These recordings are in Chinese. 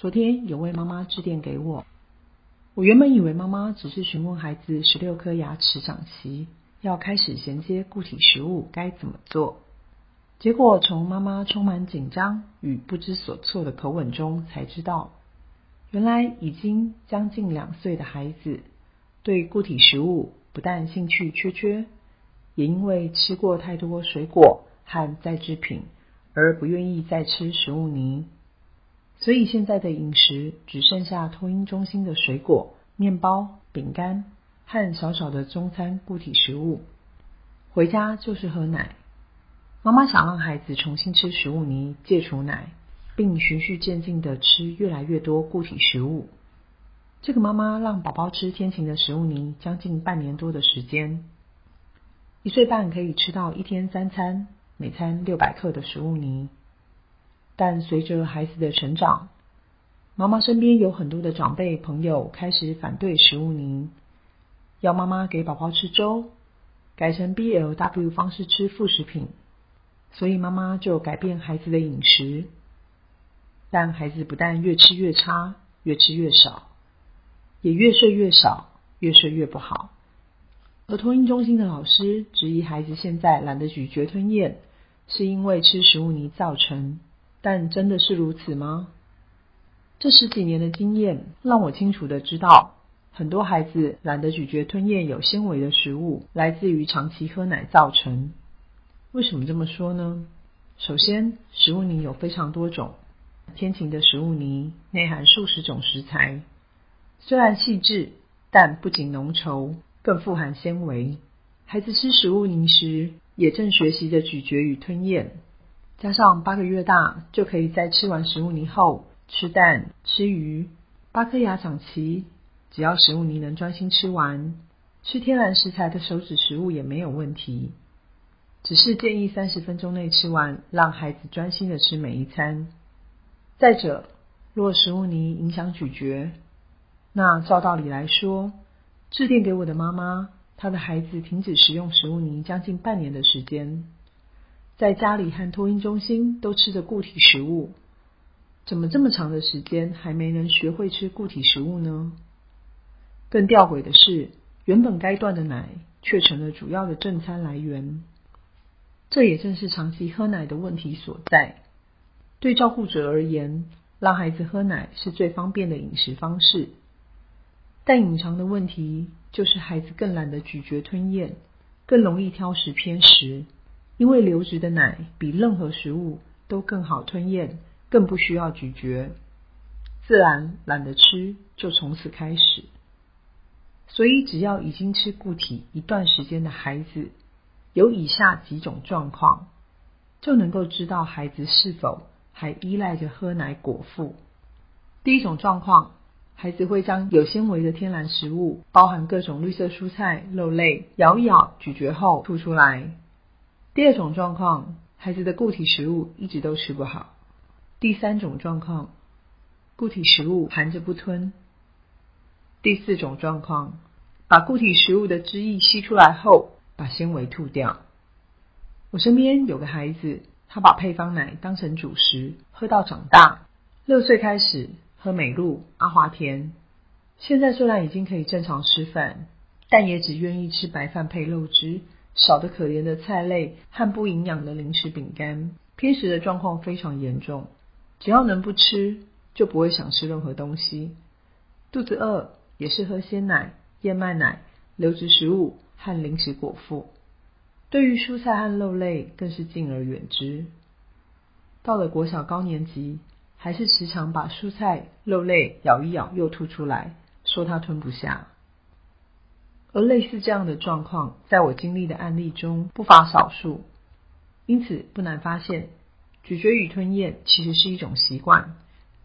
昨天有位妈妈致电给我，我原本以为妈妈只是询问孩子十六颗牙齿长齐，要开始衔接固体食物该怎么做。结果从妈妈充满紧张与不知所措的口吻中才知道。原来已经将近两岁的孩子，对固体食物不但兴趣缺缺，也因为吃过太多水果和再制品，而不愿意再吃食物泥。所以现在的饮食只剩下托婴中心的水果、面包、饼干和少少的中餐固体食物。回家就是喝奶。妈妈想让孩子重新吃食物泥，戒除奶。并循序渐进的吃越来越多固体食物。这个妈妈让宝宝吃天晴的食物泥将近半年多的时间，一岁半可以吃到一天三餐，每餐六百克的食物泥。但随着孩子的成长，妈妈身边有很多的长辈朋友开始反对食物泥，要妈妈给宝宝吃粥，改成 BLW 方式吃副食品。所以妈妈就改变孩子的饮食。但孩子不但越吃越差，越吃越少，也越睡越少，越睡越不好。而托婴中心的老师质疑孩子现在懒得咀嚼吞咽，是因为吃食物泥造成。但真的是如此吗？这十几年的经验让我清楚的知道，很多孩子懒得咀嚼吞咽有纤维的食物，来自于长期喝奶造成。为什么这么说呢？首先，食物泥有非常多种。天晴的食物泥内含数十种食材，虽然细致，但不仅浓稠，更富含纤维。孩子吃食物泥时，也正学习着咀嚼与吞咽。加上八个月大，就可以在吃完食物泥后吃蛋、吃鱼。八颗牙长齐，只要食物泥能专心吃完，吃天然食材的手指食物也没有问题。只是建议三十分钟内吃完，让孩子专心的吃每一餐。再者，若食物泥影响咀嚼，那照道理来说，致电给我的妈妈，她的孩子停止食用食物泥将近半年的时间，在家里和托婴中心都吃着固体食物，怎么这么长的时间还没能学会吃固体食物呢？更吊诡的是，原本该断的奶却成了主要的正餐来源，这也正是长期喝奶的问题所在。对照顾者而言，让孩子喝奶是最方便的饮食方式，但隐藏的问题就是孩子更懒得咀嚼吞咽，更容易挑食偏食。因为流质的奶比任何食物都更好吞咽，更不需要咀嚼，自然懒得吃就从此开始。所以，只要已经吃固体一段时间的孩子，有以下几种状况，就能够知道孩子是否。还依赖着喝奶果腹。第一种状况，孩子会将有纤维的天然食物，包含各种绿色蔬菜、肉类，咬咬、咀嚼后吐出来。第二种状况，孩子的固体食物一直都吃不好。第三种状况，固体食物含着不吞。第四种状况，把固体食物的汁液吸出来后，把纤维吐掉。我身边有个孩子。他把配方奶当成主食喝到长大，六岁开始喝美露、阿华田。现在虽然已经可以正常吃饭，但也只愿意吃白饭配肉汁，少得可怜的菜类和不营养的零食饼干。偏食的状况非常严重，只要能不吃，就不会想吃任何东西。肚子饿也是喝鲜奶、燕麦奶、流质食物和零食果腹。对于蔬菜和肉类更是敬而远之。到了国小高年级，还是时常把蔬菜、肉类咬一咬又吐出来，说他吞不下。而类似这样的状况，在我经历的案例中不乏少数。因此，不难发现，咀嚼与吞咽其实是一种习惯，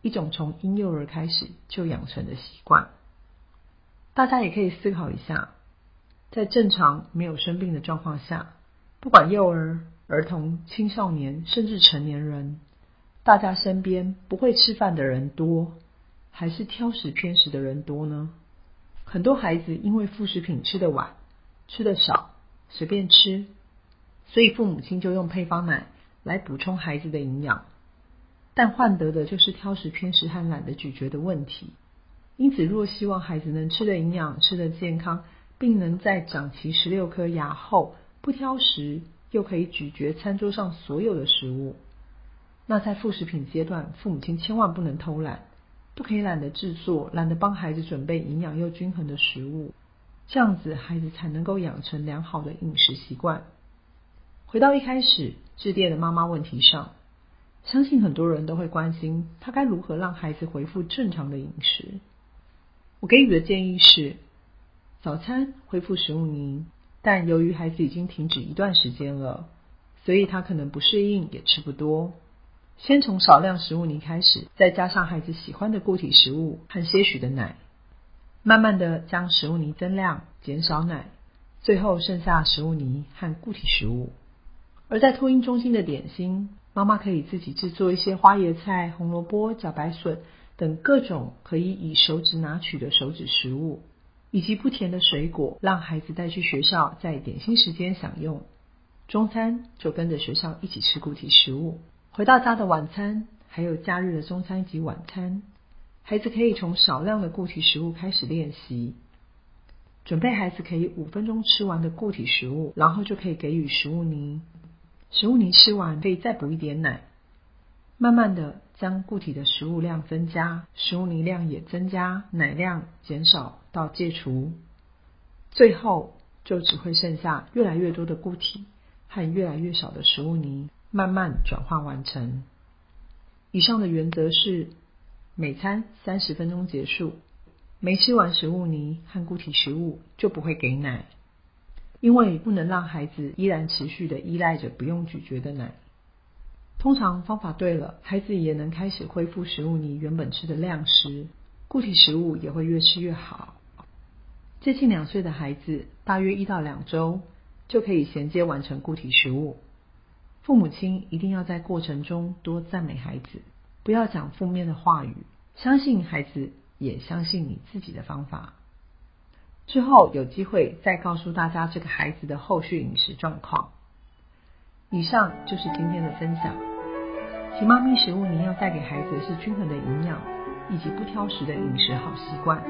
一种从婴幼儿开始就养成的习惯。大家也可以思考一下，在正常没有生病的状况下，不管幼儿、儿童、青少年，甚至成年人，大家身边不会吃饭的人多，还是挑食偏食的人多呢？很多孩子因为副食品吃的晚、吃的少、随便吃，所以父母亲就用配方奶来补充孩子的营养。但换得的就是挑食偏食和懒得咀嚼的问题。因此，若希望孩子能吃的营养、吃的健康，并能在长齐十六颗牙后不挑食，又可以咀嚼餐桌上所有的食物，那在副食品阶段，父母亲千万不能偷懒，不可以懒得制作、懒得帮孩子准备营养又均衡的食物，这样子孩子才能够养成良好的饮食习惯。回到一开始致电的妈妈问题上。相信很多人都会关心，他该如何让孩子恢复正常的饮食。我给予的建议是，早餐恢复食物泥，但由于孩子已经停止一段时间了，所以他可能不适应，也吃不多。先从少量食物泥开始，再加上孩子喜欢的固体食物和些许的奶，慢慢的将食物泥增量，减少奶，最后剩下食物泥和固体食物。而在托婴中心的点心。妈妈可以自己制作一些花椰菜、红萝卜、茭白笋等各种可以以手指拿取的手指食物，以及不甜的水果，让孩子带去学校，在点心时间享用。中餐就跟着学校一起吃固体食物。回到家的晚餐，还有假日的中餐及晚餐，孩子可以从少量的固体食物开始练习，准备孩子可以五分钟吃完的固体食物，然后就可以给予食物泥。食物泥吃完，可以再补一点奶，慢慢的将固体的食物量增加，食物泥量也增加，奶量减少到戒除，最后就只会剩下越来越多的固体和越来越少的食物泥，慢慢转换完成。以上的原则是每餐三十分钟结束，没吃完食物泥和固体食物就不会给奶。因为不能让孩子依然持续的依赖着不用咀嚼的奶。通常方法对了，孩子也能开始恢复食物泥原本吃的量时，固体食物也会越吃越好。接近两岁的孩子，大约一到两周就可以衔接完成固体食物。父母亲一定要在过程中多赞美孩子，不要讲负面的话语，相信孩子，也相信你自己的方法。之后有机会再告诉大家这个孩子的后续饮食状况。以上就是今天的分享。其咪食物，你要带给孩子是均衡的营养，以及不挑食的饮食好习惯。